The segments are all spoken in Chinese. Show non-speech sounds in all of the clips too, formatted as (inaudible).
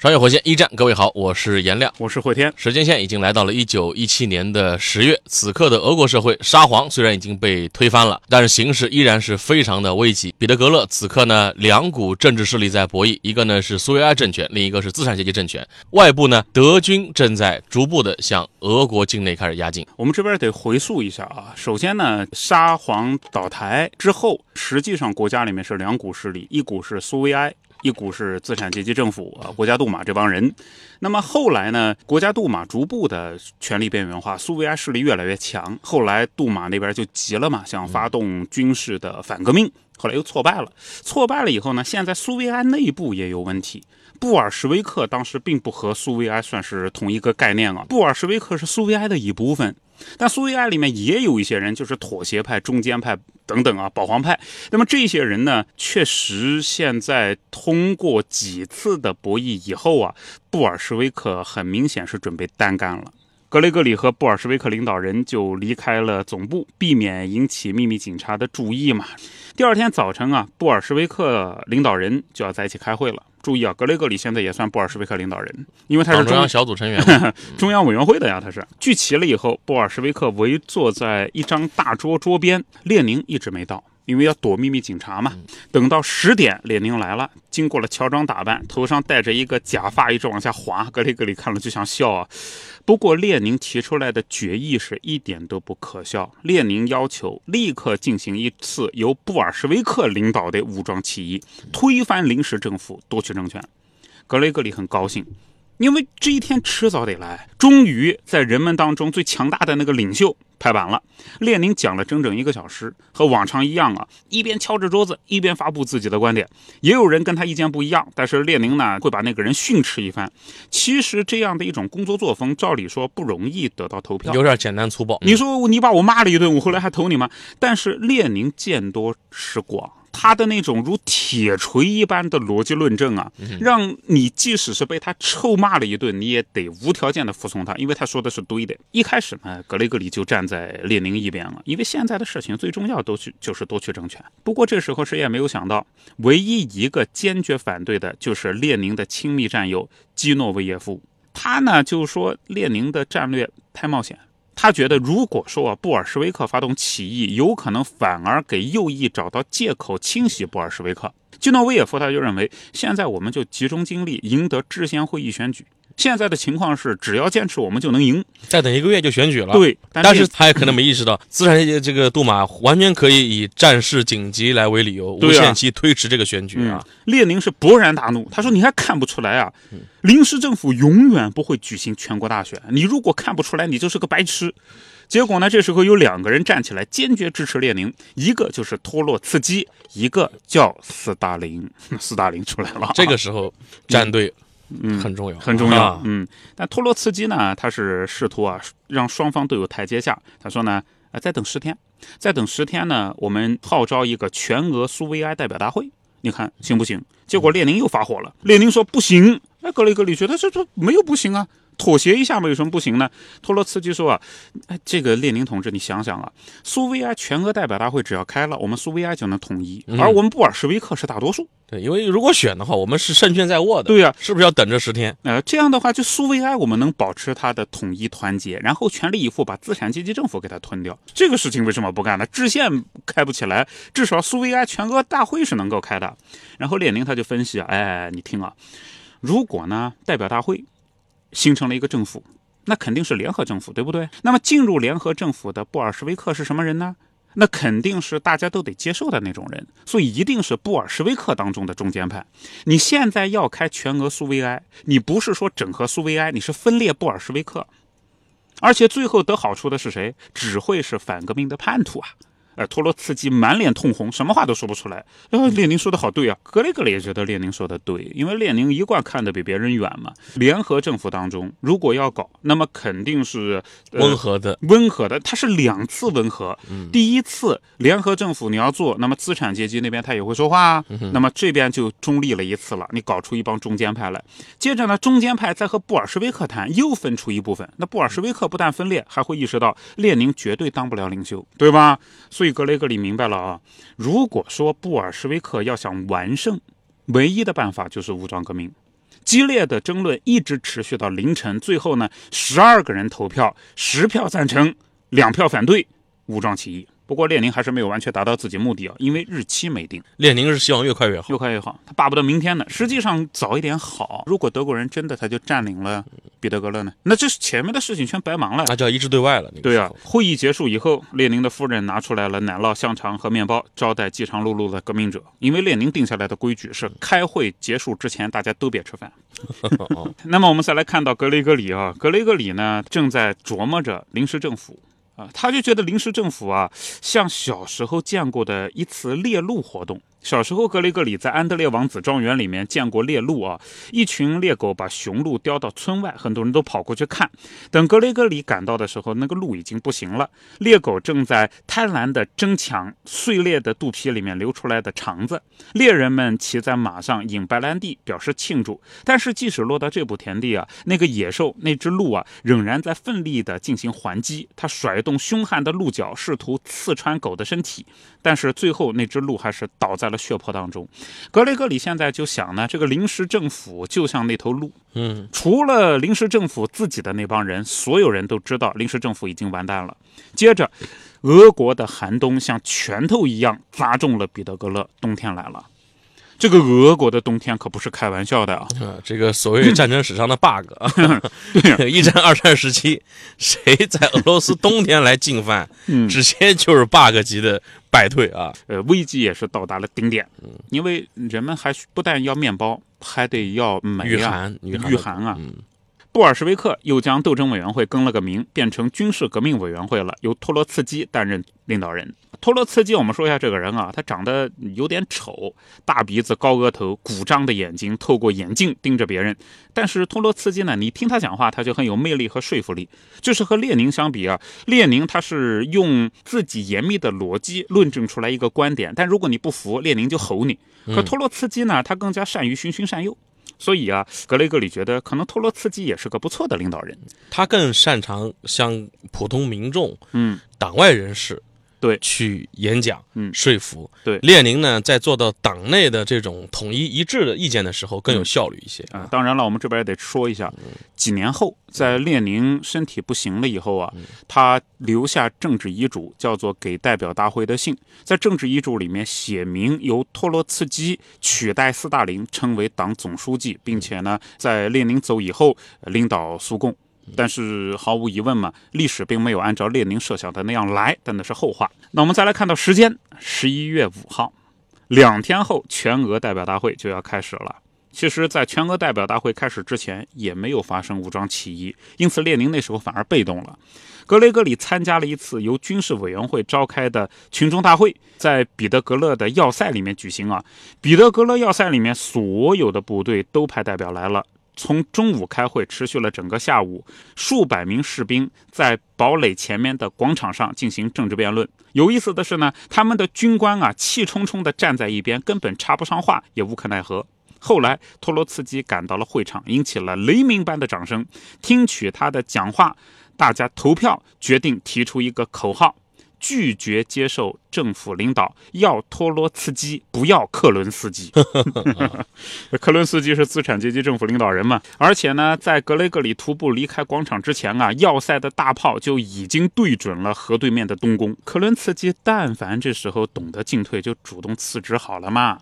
穿越火线一战，各位好，我是颜亮，我是慧天。时间线已经来到了一九一七年的十月，此刻的俄国社会沙皇虽然已经被推翻了，但是形势依然是非常的危急。彼得格勒此刻呢，两股政治势力在博弈，一个呢是苏维埃政权，另一个是资产阶级政权。外部呢，德军正在逐步的向俄国境内开始压境。我们这边得回溯一下啊，首先呢，沙皇倒台之后，实际上国家里面是两股势力，一股是苏维埃。一股是资产阶级政府啊，国家杜马这帮人。那么后来呢，国家杜马逐步的权力边缘化，苏维埃势力越来越强。后来杜马那边就急了嘛，想发动军事的反革命，后来又挫败了。挫败了以后呢，现在苏维埃内部也有问题。布尔什维克当时并不和苏维埃算是同一个概念啊，布尔什维克是苏维埃的一部分。但苏维埃里面也有一些人，就是妥协派、中间派等等啊，保皇派。那么这些人呢，确实现在通过几次的博弈以后啊，布尔什维克很明显是准备单干了。格雷格里和布尔什维克领导人就离开了总部，避免引起秘密警察的注意嘛。第二天早晨啊，布尔什维克领导人就要在一起开会了。注意啊，格雷格里现在也算布尔什维克领导人，因为他是中央小组成员，(laughs) 中央委员会的呀。他是聚齐了以后，布尔什维克围坐在一张大桌桌边，列宁一直没到。因为要躲秘密警察嘛，等到十点，列宁来了，经过了乔装打扮，头上戴着一个假发，一直往下滑，格里格里看了就想笑啊。不过列宁提出来的决议是一点都不可笑，列宁要求立刻进行一次由布尔什维克领导的武装起义，推翻临时政府，夺取政权。格雷格里很高兴。因为这一天迟早得来，终于在人们当中最强大的那个领袖拍板了。列宁讲了整整一个小时，和往常一样啊，一边敲着桌子，一边发布自己的观点。也有人跟他意见不一样，但是列宁呢会把那个人训斥一番。其实这样的一种工作作风，照理说不容易得到投票，有点简单粗暴。你说你把我骂了一顿，我后来还投你吗？但是列宁见多识广。他的那种如铁锤一般的逻辑论证啊，让你即使是被他臭骂了一顿，你也得无条件的服从他，因为他说的是对的。一开始呢，格雷格里就站在列宁一边了，因为现在的事情最重要都去就是夺取政权。不过这时候谁也没有想到，唯一一个坚决反对的就是列宁的亲密战友基诺维耶夫，他呢就说列宁的战略太冒险。他觉得，如果说啊，布尔什维克发动起义，有可能反而给右翼找到借口清洗布尔什维克。基诺维耶夫他就认为，现在我们就集中精力赢得制宪会议选举。现在的情况是，只要坚持，我们就能赢。再等一个月就选举了。对，但是他也可能没意识到，资产阶级这个杜马完全可以以战事紧急来为理由，无限期推迟这个选举啊。列宁是勃然大怒，他说：“你还看不出来啊？临时政府永远不会举行全国大选。你如果看不出来，你就是个白痴。”结果呢，这时候有两个人站起来，坚决支持列宁，一个就是托洛茨基，一个叫斯大林。(laughs) 斯大林出来了。这个时候，站队。嗯，很重要，很重要。嗯，但托洛茨基呢，他是试图啊，让双方都有台阶下。他说呢，啊，再等十天，再等十天呢，我们号召一个全俄苏维埃代表大会，你看行不行？结果列宁又发火了，列宁说不行。哎，格雷格里觉得这这没有不行啊。妥协一下嘛，有什么不行呢？托洛茨基说啊，哎，这个列宁同志，你想想啊，苏维埃全俄代表大会只要开了，我们苏维埃就能统一，而我们布尔什维克是大多数。对，因为如果选的话，我们是胜券在握的。对呀，是不是要等着十天？呃，这样的话，就苏维埃我们能保持它的统一团结，然后全力以赴把资产阶级政府给它吞掉。这个事情为什么不干呢？制宪开不起来，至少苏维埃全俄大会是能够开的。然后列宁他就分析啊，哎，你听啊，如果呢代表大会。形成了一个政府，那肯定是联合政府，对不对？那么进入联合政府的布尔什维克是什么人呢？那肯定是大家都得接受的那种人，所以一定是布尔什维克当中的中间派。你现在要开全俄苏维埃，你不是说整合苏维埃，你是分裂布尔什维克，而且最后得好处的是谁？只会是反革命的叛徒啊！呃，托洛茨基满脸通红，什么话都说不出来。然后列宁说的好对啊，格雷格里也觉得列宁说的对，因为列宁一贯看得比别人远嘛。联合政府当中，如果要搞，那么肯定是、呃温和的，温和的，它是两次温和。嗯第一次联合政府你要做，那么资产阶级那边他也会说话啊，嗯那么这边就中立了一次了，你搞出一帮中间派来。接着呢，中间派再和布尔什维克谈，又分出一部分。那布尔什维克不但分裂，还会意识到列宁绝对当不了领袖，对吧？所以格雷格里明白了啊，如果说布尔什维克要想完胜，唯一的办法就是武装革命。激烈的争论一直持续到凌晨，最后呢，十二个人投票，十票赞成，两票反对，武装起义。不过列宁还是没有完全达到自己目的啊，因为日期没定，列宁是希望越快越好。越快越好，他巴不得明天呢。实际上早一点好。如果德国人真的他就占领了彼得格勒呢，那这前面的事情全白忙了。那就要一致对外了。那个对啊，会议结束以后，列宁的夫人拿出来了奶酪、香肠和面包，招待饥肠辘辘的革命者。因为列宁定下来的规矩是，开会结束之前大家都别吃饭。(laughs) 哦 (laughs) 那么我们再来看到格雷格里啊，格雷格里呢正在琢磨着临时政府。啊，他就觉得临时政府啊，像小时候见过的一次猎鹿活动。小时候，格雷格里在安德烈王子庄园里面见过猎鹿啊，一群猎狗把雄鹿叼到村外，很多人都跑过去看。等格雷格里赶到的时候，那个鹿已经不行了，猎狗正在贪婪地争抢碎裂的肚皮里面流出来的肠子。猎人们骑在马上饮白兰地，表示庆祝。但是即使落到这步田地啊，那个野兽那只鹿啊，仍然在奋力地进行还击。它甩动凶悍的鹿角，试图刺穿狗的身体。但是最后那只鹿还是倒在了血泊当中。格雷格里现在就想呢，这个临时政府就像那头鹿，嗯，除了临时政府自己的那帮人，所有人都知道临时政府已经完蛋了。接着，俄国的寒冬像拳头一样砸中了彼得格勒，冬天来了。这个俄国的冬天可不是开玩笑的啊！啊，这个所谓战争史上的 bug (laughs) (laughs) 一战、二战时期，谁在俄罗斯冬天来进犯，嗯直接就是 bug 级的败退啊！呃，危机也是到达了顶点，因为人们还不但要面包，还得要煤啊、御寒，御寒，御寒啊。嗯，布尔什维克又将斗争委员会更了个名，变成军事革命委员会了，由托洛茨基担任领导人。托洛茨基，我们说一下这个人啊，他长得有点丑，大鼻子、高额头、鼓胀的眼睛，透过眼镜盯着别人。但是托洛茨基呢，你听他讲话，他就很有魅力和说服力。就是和列宁相比啊，列宁他是用自己严密的逻辑论证出来一个观点，但如果你不服，列宁就吼你。可托洛茨基呢，他更加善于循循善诱。所以啊，格雷格里觉得可能托洛茨基也是个不错的领导人。他更擅长向普通民众、嗯，党外人士对。去演讲、嗯。说服。对。列宁呢，在做到党内的这种统一一致的意见的时候，更有效率一些。啊，当然了，我们这边也得说一下，几年后，在列宁身体不行了以后啊，他留下政治遗嘱，叫做《给代表大会的信》。在政治遗嘱里面写明，由托洛茨基取代斯大林成为党总书记，并且呢，在列宁走以后呃领导苏共。但是毫无疑问嘛，历史并没有按照列宁设想的那样来，但那是后话。那我们再来看到时间，十一月五号，两天后，全俄代表大会就要开始了。其实，在全俄代表大会开始之前，也没有发生武装起义，因此列宁那时候反而被动了。格雷格里参加了一次由军事委员会召开的群众大会，在彼得格勒的要塞里面举行啊。彼得格勒要塞里面所有的部队都派代表来了。从中午开会，持续了整个下午，数百名士兵在堡垒前面的广场上进行政治辩论。有意思的是呢，他们的军官啊，气冲冲地站在一边，根本插不上话，也无可奈何。后来，托洛茨基赶到了会场，引起了雷鸣般的掌声。听取他的讲话，大家投票决定提出一个口号：拒绝接受政府领导，要托洛茨基，不要克伦斯基。(laughs) 克伦斯基是资产阶级政府领导人嘛？而且呢，在格雷格里徒步离开广场之前啊，要塞的大炮就已经对准了河对面的东宫。克伦斯基但凡这时候懂得进退，就主动辞职好了嘛。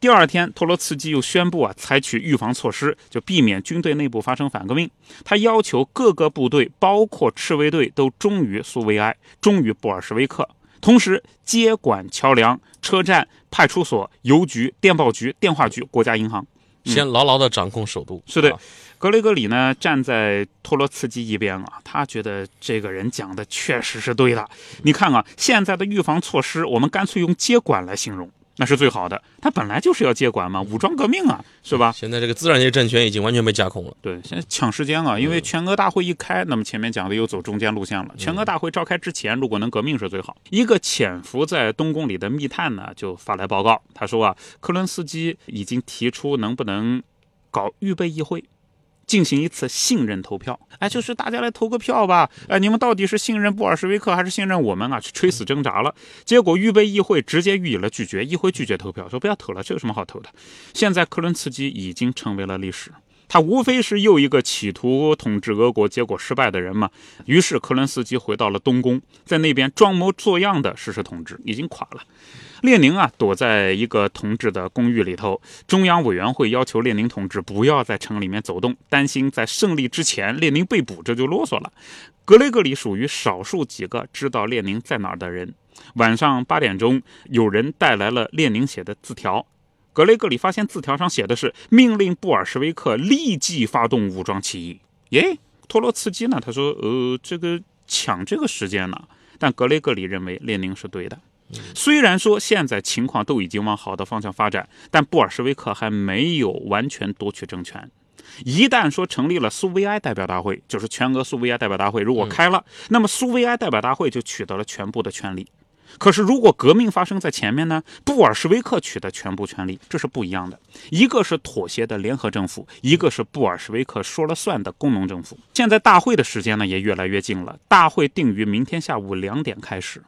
第二天，托洛茨基又宣布啊，采取预防措施，就避免军队内部发生反革命。他要求各个部队，包括赤卫队，都忠于苏维埃，忠于布尔什维克，同时接管桥梁、车站、派出所、邮局、电报局、电话局、国家银行。先牢牢的掌控首都。是的啊格雷格里呢站在托洛茨基一边啊，他觉得这个人讲的确实是对的。你看啊，现在的预防措施，我们干脆用接管来形容，那是最好的。他本来就是要接管嘛，武装革命啊，是吧？现在这个自然界政权已经完全被架空了。对，现在抢时间啊，因为全俄大会一开，那么前面讲的又走中间路线了。全俄大会召开之前，如果能革命是最好。一个潜伏在东宫里的密探呢，就发来报告，他说啊，科伦斯基已经提出能不能搞预备议会。进行一次信任投票，哎，就是大家来投个票吧，哎，你们到底是信任布尔什维克还是信任我们啊？去垂死挣扎了，结果预备议会直接予以了拒绝，议会拒绝投票，说不要投了，这有什么好投的？现在克伦茨基已经成为了历史，他无非是又一个企图统治俄国结果失败的人嘛。于是科伦斯基回到了东宫，在那边装模作样的实施统治，已经垮了。列宁啊，躲在一个同志的公寓里头。中央委员会要求列宁同志不要在城里面走动，担心在胜利之前列宁被捕，这就啰嗦了。格雷格里属于少数几个知道列宁在哪儿的人。晚上八点钟，有人带来了列宁写的字条。格雷格里发现字条上写的是命令布尔什维克立即发动武装起义。耶，托洛茨基呢？他说，呃，这个抢这个时间呢？但格雷格里认为列宁是对的。虽然说现在情况都已经往好的方向发展，但布尔什维克还没有完全夺取政权。一旦说成立了苏维埃代表大会，就是全俄苏维埃代表大会，如果开了，那么苏维埃代表大会就取得了全部的权利。可是如果革命发生在前面呢？布尔什维克取得全部权利，这是不一样的。一个是妥协的联合政府，一个是布尔什维克说了算的工农政府。现在大会的时间呢也越来越近了，大会定于明天下午两点开始。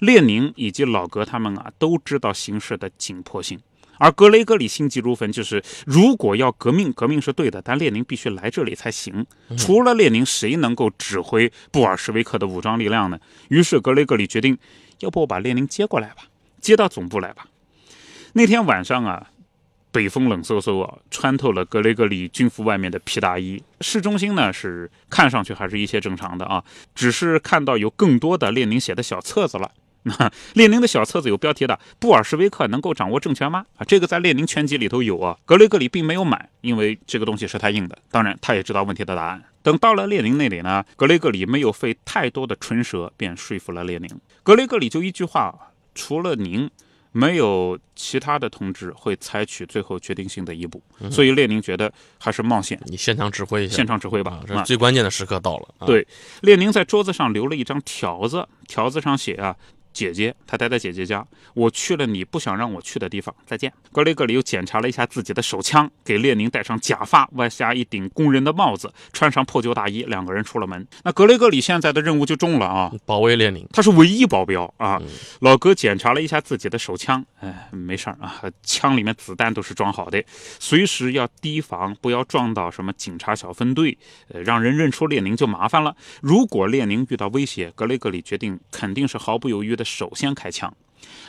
列宁以及老格他们啊都知道形势的紧迫性，而格雷格里心急如焚，就是如果要革命，革命是对的，但列宁必须来这里才行。除了列宁，谁能够指挥布尔什维克的武装力量呢？于是格雷格里决定，要不我把列宁接过来吧，接到总部来吧。那天晚上啊，北风冷飕飕啊，穿透了格雷戈里军服外面的皮大衣。市中心呢是看上去还是一切正常的啊，只是看到有更多的列宁写的小册子了。(laughs) 那列宁的小册子有标题的“布尔什维克能够掌握政权吗？”啊，这个在列宁全集里头有啊。格雷戈里并没有买，因为这个东西是他印的。当然，他也知道问题的答案。等到了列宁那里呢，格雷格里没有费太多的唇舌，便说服了列宁。格雷格里就一句话：除了您，没有其他的同志会采取最后决定性的一步。所以列宁觉得还是冒险，你现场指挥一下，现场指挥吧啊，。这最关键的时刻到了。啊，对，列宁在桌子上留了一张条子，条子上写啊。姐姐，他待在姐姐家。我去了你不想让我去的地方。再见。格雷格里又检查了一下自己的手枪，给列宁戴上假发，外加一顶工人的帽子，穿上破旧大衣，两个人出了门。那格雷格里现在的任务就重了啊，保卫列宁。他是唯一保镖啊。老哥检查了一下自己的手枪，哎，没事儿啊，枪里面子弹都是装好的，随时要提防，不要撞到什么警察小分队，呃，让人认出列宁就麻烦了。如果列宁遇到威胁，格雷格里决定肯定是毫不犹豫的首先开枪。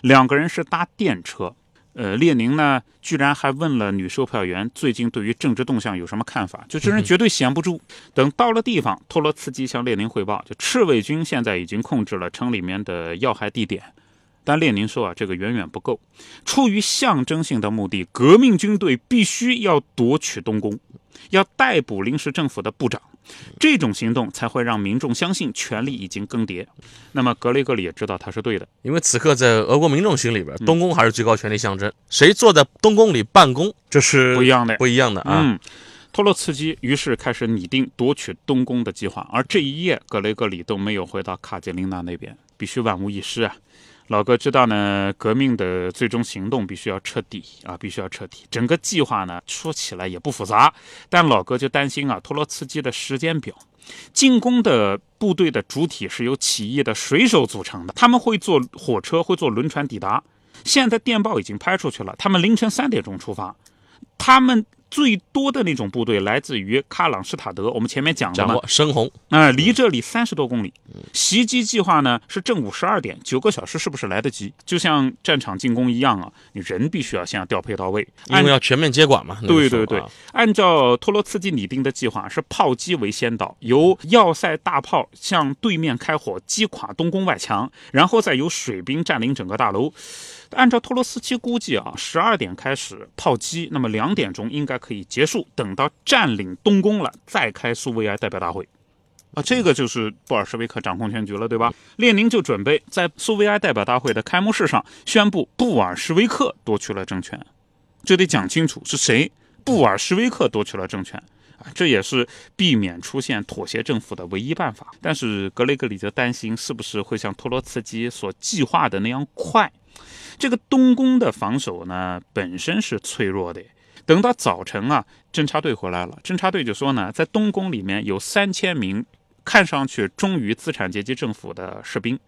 两个人是搭电车，呃，列宁呢，居然还问了女售票员最近对于政治动向有什么看法，就这人绝对闲不住。等到了地方，托洛茨基向列宁汇报，就赤卫军现在已经控制了城里面的要害地点。但列宁说啊，这个远远不够。出于象征性的目的，革命军队必须要夺取东宫，要逮捕临时政府的部长。这种行动才会让民众相信权力已经更迭。那么格雷格里也知道他是对的，因为此刻在俄国民众心里边，东宫还是最高权力象征。谁坐在东宫里办公，这是不一样的。不一样的啊。嗯，托洛茨基于是开始拟定夺取东宫的计划，而这一夜格雷格里都没有回到卡捷琳娜那边，必须万无一失啊。老哥知道呢，革命的最终行动必须要彻底啊，必须要彻底。整个计划呢，说起来也不复杂，但老哥就担心啊，托洛茨基的时间表。进攻的部队的主体是由起义的水手组成的，他们会坐火车，会坐轮船抵达。现在电报已经拍出去了，他们凌晨三点钟出发，他们。最多的那种部队来自于喀朗施塔德，我们前面讲的嘛，深红啊、呃，离这里三十多公里。袭击计划呢是正午十二点，九个小时是不是来得及？就像战场进攻一样啊，你人必须要先要调配到位，因为要全面接管嘛。对对对，按照托洛茨基拟定的计划，是炮击为先导，由要塞大炮向对面开火，击垮东宫外墙，然后再由水兵占领整个大楼。按照托洛斯基估计啊，十二点开始炮击，那么两点钟应该可以结束。等到占领东宫了，再开苏维埃代表大会。啊，这个就是布尔什维克掌控全局了，对吧？列宁就准备在苏维埃代表大会的开幕式上宣布布尔什维克夺取了政权。这得讲清楚是谁，布尔什维克夺取了政权。这也是避免出现妥协政府的唯一办法。但是格雷格里则担心，是不是会像托洛茨基所计划的那样快？这个东宫的防守呢，本身是脆弱的。等到早晨啊，侦察队回来了，侦察队就说呢，在东宫里面有三千名。看上去忠于资产阶级政府的士兵，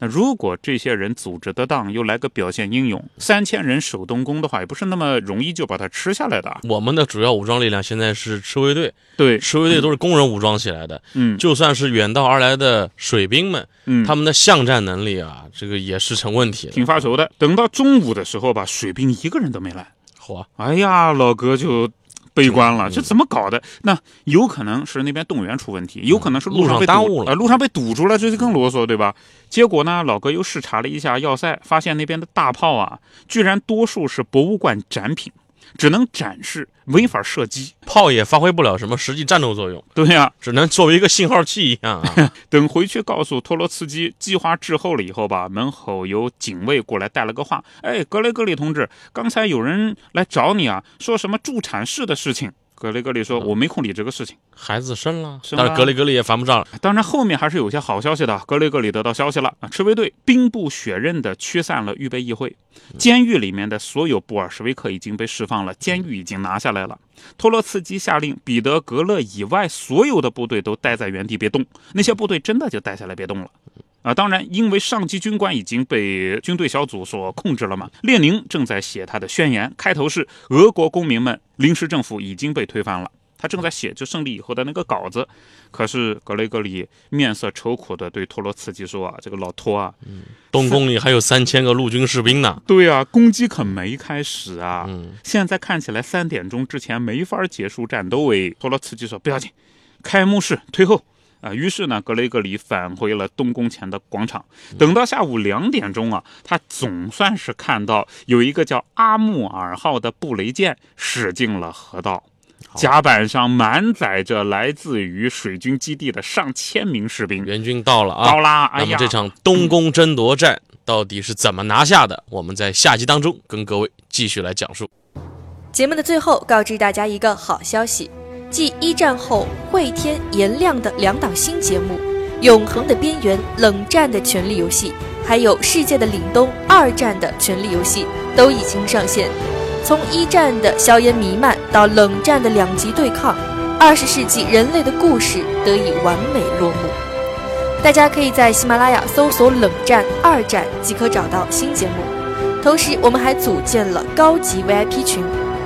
那如果这些人组织得当，又来个表现英勇，三千人守东宫的话，也不是那么容易就把它吃下来的。我们的主要武装力量现在是赤卫队，对，赤卫队都是工人武装起来的，嗯，就算是远道而来的水兵们，嗯，他们的巷战能力啊，这个也是成问题，挺发愁的。等到中午的时候吧，水兵一个人都没来，嚯，哎呀，老哥就。悲观了，这怎么搞的？那有可能是那边动员出问题，有可能是路上被耽误了，路上被堵住了，这就更啰嗦，对吧？结果呢，老哥又视察了一下要塞，发现那边的大炮啊，居然多数是博物馆展品。只能展示，没法射击，炮也发挥不了什么实际战斗作用。对呀，只能作为一个信号器一样啊。(laughs) 等回去告诉托洛茨基计划滞后了以后吧，门口有警卫过来带了个话：“哎，格雷格里同志，刚才有人来找你啊，说什么助产士的事情。”格雷格里说：“我没空理这个事情，孩子生了。”但是格雷格里也烦不上了。当然，后面还是有些好消息的。格雷格里得到消息了啊，赤卫队兵不血刃地驱散了预备议会，监狱里面的所有布尔什维克已经被释放了，监狱已经拿下来了。托洛茨基下令彼得格勒以外所有的部队都待在原地别动，那些部队真的就待下来别动了。啊，当然，因为上级军官已经被军队小组所控制了嘛。列宁正在写他的宣言，开头是俄国公民们，临时政府已经被推翻了。他正在写就胜利以后的那个稿子。可是格雷格里面色愁苦的对托洛茨基说：“啊，这个老托啊，东宫里还有三千个陆军士兵呢。对啊，攻击可没开始啊。现在看起来三点钟之前没法结束战斗。”哎，托洛茨基说：“不要紧，开幕式推后。”啊，于是呢，格雷格里返回了东宫前的广场。等到下午两点钟啊，他总算是看到有一个叫阿穆尔号的布雷舰驶进了河道，甲板上满载着来自于水军基地的上千名士兵。援军到了啊，到啦！哎呀，那么这场东宫争夺战到底是怎么拿下的？我们在下集当中跟各位继续来讲述。节目的最后，告知大家一个好消息。继一战后会天颜亮的两档新节目《永恒的边缘》《冷战的权力游戏》，还有《世界的凛冬》二战的权力游戏都已经上线。从一战的硝烟弥漫到冷战的两极对抗，二十世纪人类的故事得以完美落幕。大家可以在喜马拉雅搜索“冷战二战”即可找到新节目。同时，我们还组建了高级 VIP 群。